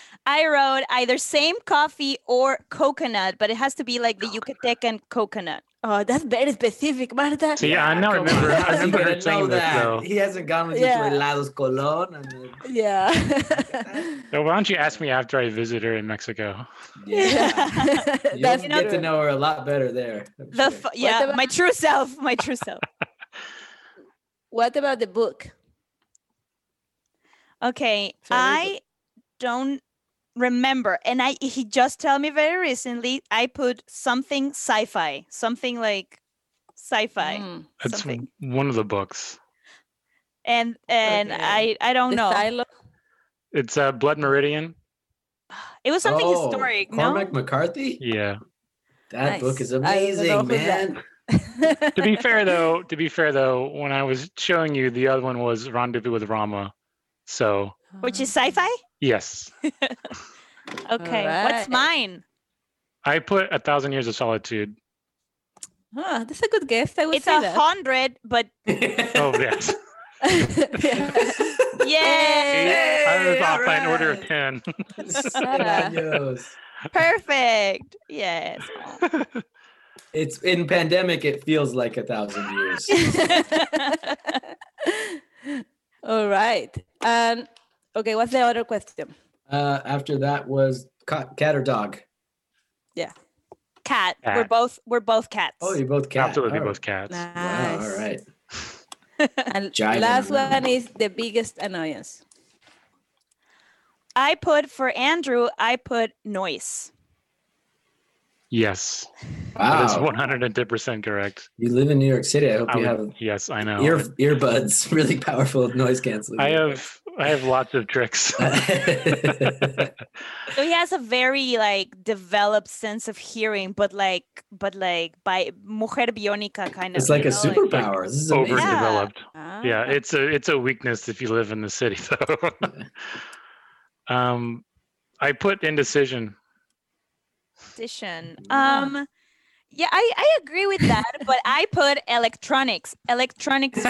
(laughs) I wrote either same coffee or coconut, but it has to be like the Yucatecan coconut. oh, that's very specific, Marta. See, I now come remember. I (laughs) he remember gonna her know saying this though. He hasn't gone with you Yeah. to Helados Colon. And then, Yeah. (laughs) So why don't you ask me after I visit her in Mexico? yeah. You'll That's get to know her a lot better there. I'm The sure. f- yeah, about- my true self, my true self. What about the book? Okay, Favorite? I don't remember, and I he just told me very recently. I put something sci-fi, something like sci-fi, Mm, That's something, one of the books. and and Okay. I I don't the know. Silo? It's uh, Blood Meridian. It was something Oh, historic, no? Cormac McCarthy? Yeah. That book is I don't know amazing, man. To be fair (laughs) though, to be fair though, when I was showing you, the other one was Rendezvous with Rama. So Which is sci-fi? yes, (laughs) Okay, what's mine? I put A Thousand Years of Solitude. Ah, that's a good guess. I would It's say a that. hundred, but (laughs) Oh yes. (laughs) yeah, I was Hey, off by an order of ten. Perfect. Yes. It's in pandemic. It feels like a thousand years. All right. And okay, what's the other question? uh, after that was cat or dog. Yeah. Cat. We're both we're both cats. Oh, you're both cat. Absolutely, All both cats. Nice. Wow, all right. (laughs) And Jiving last around. one is the biggest annoyance. I put for Andrew, I put noise. Yes, Wow. that is Wow. 110% correct. You live in New York City. I hope I you would- have yes, I know. ear earbuds, (laughs) really powerful noise canceling. I have I have lots of tricks. (laughs) (laughs) So he has a very like developed sense of hearing, but like but like by mujer biónica kind of. it's like a know, like- superpower. this is amazing. Overdeveloped. Ah. Yeah, it's a it's a weakness if you live in the city though. um I put indecision. Edition. Um, yeah, I I agree with that, but I put electronics. Electronics.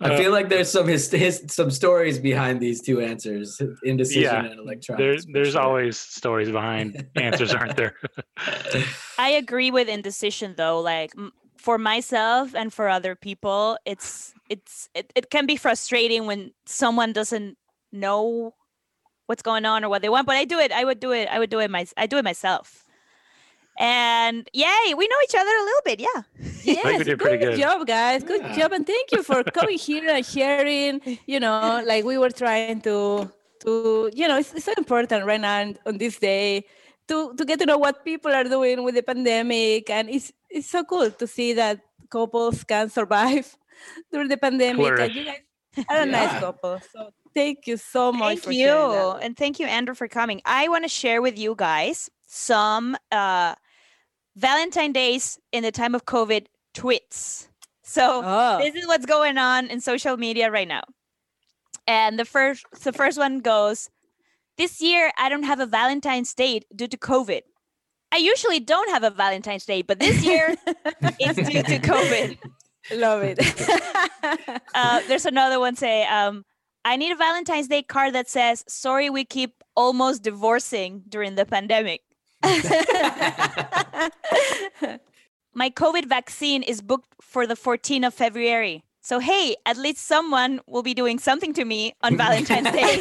I feel like there's some his, his some stories behind these two answers: indecision Yeah, and electronics. for there's sure. always stories behind (laughs) answers, aren't there? I agree with indecision though. Like for myself and for other people, it's it's it, it can be frustrating when someone doesn't know what's going on or what they want. But I do it. I would do it. I would do it my. I do it myself. And yay, we know each other a little bit. Yeah. (laughs) think we did pretty good. job, guys. Good Yeah. job, and thank you for (laughs) coming here and sharing. You know, like we were trying to to you know, it's, it's so important right now and on this day to to get to know what people are doing with the pandemic, and it's it's so cool to see that couples can survive (laughs) during the pandemic. And you guys are a nice couple, so thank you so much. Thank for you. And thank you, Andrew, for coming. I want to share with you guys some uh, Valentine days in the time of COVID tweets. So Oh. this is what's going on in social media right now. And the first the first one goes, This year I don't have a Valentine's date due to COVID. I usually don't have a Valentine's Day, but this year (laughs) it's due to COVID. Love it. (laughs) Uh, there's another one say, um, I need a Valentine's Day card that says, Sorry, we keep almost divorcing during the pandemic. (laughs) My COVID vaccine is booked for the 14th of February. So, hey, at least someone will be doing something to me on (laughs) Valentine's Day.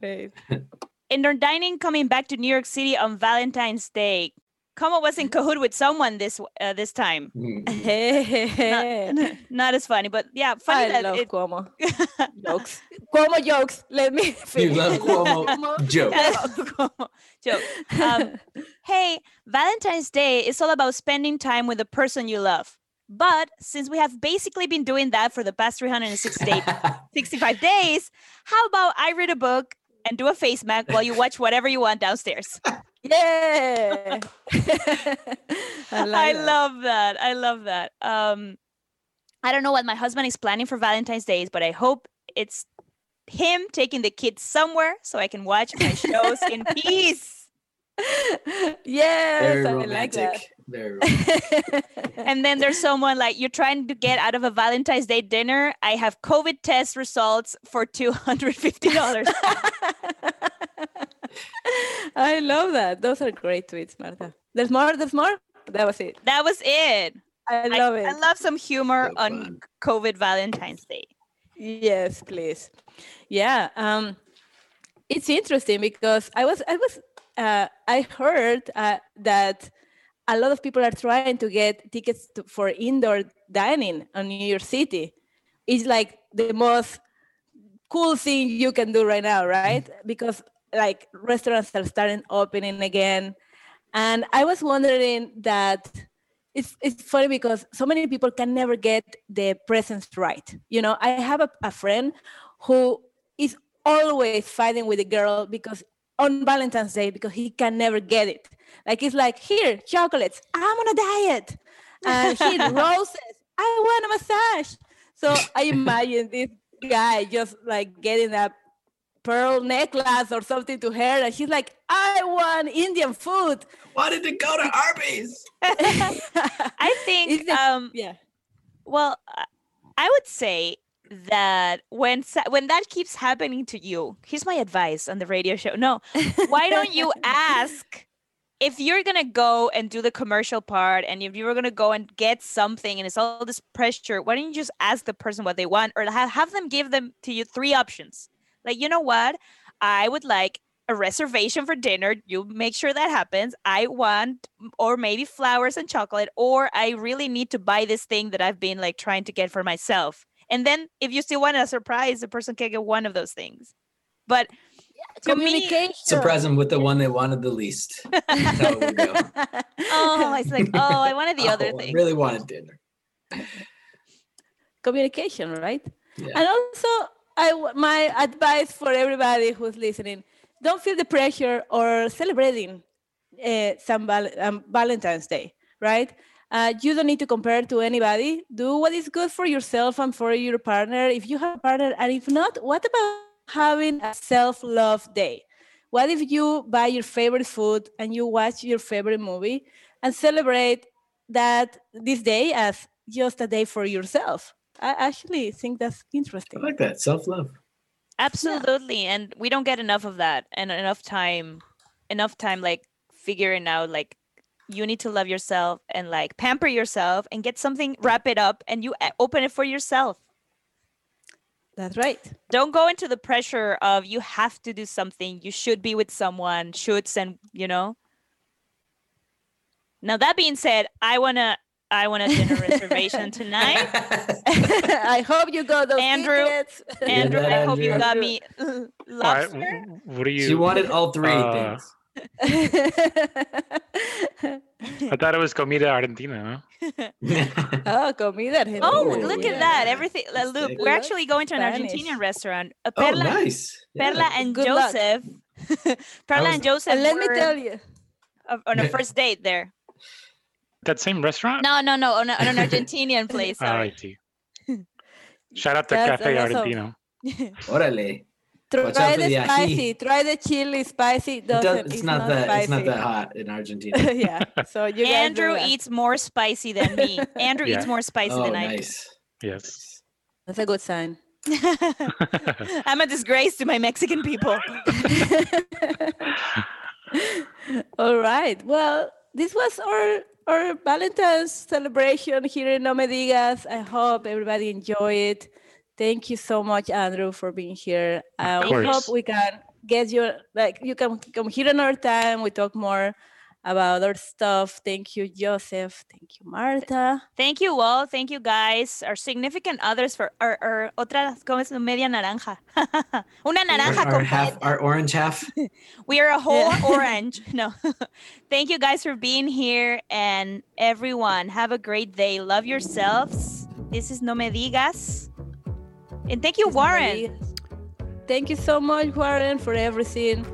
Great. Indoor dining coming back to New York City on Valentine's Day. Como was in cahoot with someone this uh, this time. (laughs) Not, not as funny, but yeah, funny I that love it, Cuomo (laughs) jokes. Cuomo jokes. Let me. (laughs) You finish. love Cuomo jokes. Cuomo joke. Um, hey, Valentine's Day is all about spending time with the person you love. But since we have basically been doing that for the past 365 days, how about I read a book and do a face mask while you watch whatever you want downstairs? Yeah. (laughs) I, (laughs) like I that. love that. I love that. Um, I don't know what my husband is planning for Valentine's Days, but I hope it's him taking the kids somewhere so I can watch my shows in (laughs) peace. Yes, Very I like that. romantic. Very romantic. And then there's someone like you're trying to get out of a Valentine's Day dinner. I have COVID test results for two hundred fifty dollars. (laughs) I love that. Those are great tweets, Marta. There's more. There's more. That was it. that was it. I love I, it. I love some humor So on. COVID Valentine's Day. Yes, please. Yeah. Um, it's interesting because I was I was uh, I heard uh, that a lot of people are trying to get tickets to, for indoor dining on New York City. It's like the most cool thing you can do right now, right? Because like restaurants are starting opening again, and I was wondering that it's it's funny because so many people can never get the presents right. You know, I have a, a friend who is always fighting with a girl because on Valentine's Day because he can never get it. Like it's like here chocolates. I'm on a diet, and here (laughs) roses. I want a massage. So I imagine this guy just like getting a pearl necklace or something to her, and she's like, I want Indian food. Why did to go to Arby's. (laughs) I think It's um yeah. Well, I would say that when when that keeps happening to you, here's my advice on the radio show. No, why don't you (laughs) ask if you're gonna go and do the commercial part, and if you were gonna go and get something, and it's all this pressure, why don't you just ask the person what they want, or have, have them give them to you three options? Like, you know what? I would like a reservation for dinner. You make sure that happens. I want, mm, or maybe flowers and chocolate, or I really need to buy this thing that I've been like trying to get for myself. And then if you still want a surprise, the person can get one of those things. But to me, Communication. Surprise them with the one they wanted the least. (laughs) That's how it would go. oh, it's like, oh, I wanted the (laughs) oh, other Oh, I thing. really wanted dinner. communication, right? Yeah. And also, I my advice for everybody who's listening: don't feel the pressure or celebrating uh, some val- um, Valentine's Day, right? Uh, you don't need to compare to anybody. Do what is good for yourself and for your partner. If you have a partner, and if not, what about having a self-love day? What if you buy your favorite food and you watch your favorite movie and celebrate that this day as just a day for yourself? I actually think that's interesting. I like that. Self love. Absolutely. And we don't get enough of that and enough time, enough time like figuring out like you need to love yourself and like pamper yourself and get something, wrap it up, and you eh, open it for yourself. That's right. Don't go into the pressure of you have to do something, you should be with someone, shoulds and you know. Now that being said, I wanna I want a dinner (laughs) reservation tonight. (laughs) I hope you got those Andrew, tickets. Andrew, I hope you Andrew. got me (laughs) lobster. w- what do you? She wanted all three uh, things. I thought it was comida argentina. oh, comida argentina. Oh, Oh, look yeah. at that. Everything. Uh, That's look, we're actually going to an Spanish. Argentinian restaurant. Uh, oh, Perla, nice. Perla Yeah. and Good. Joseph. Perla was- and Joseph and let me tell you, uh, on a first date there. That same restaurant? No, no, no, on, on an (laughs) Argentinian place. Ah, I Sorry. see. Shout out to That's- Cafe uh, that's all. Argentino. (laughs) Órale. try Watch the the ají. spicy. Try the chili spicy. It does, Doesn't, it's, not, that. spicy. It's not that hot in Argentina. (laughs) yeah. So you Andrew uh, eats more spicy than me. Andrew Yeah. eats more spicy oh, than I do. Yes. That's a good sign. I'm a disgrace to my Mexican people. All right. Well, this was our our Valentine's celebration here in No Me Digas. I hope everybody enjoy it. Thank you so much, Andrew, for being here. Uh, we hope we can get you like you can come here another time. We talk more about our stuff. Thank you, Joseph. Thank you, Marta. Thank you all. Thank you guys. Our significant others for our, our otra, ¿cómo es? Media naranja. (laughs) Una naranja Our, our half, our orange half. (laughs) We are a whole Yeah. orange. (laughs) No. Thank you guys for being here and everyone. Have a great day. Love yourselves. This is No Me Digas. And thank you, Warren. Thank you so much, Warren, for everything.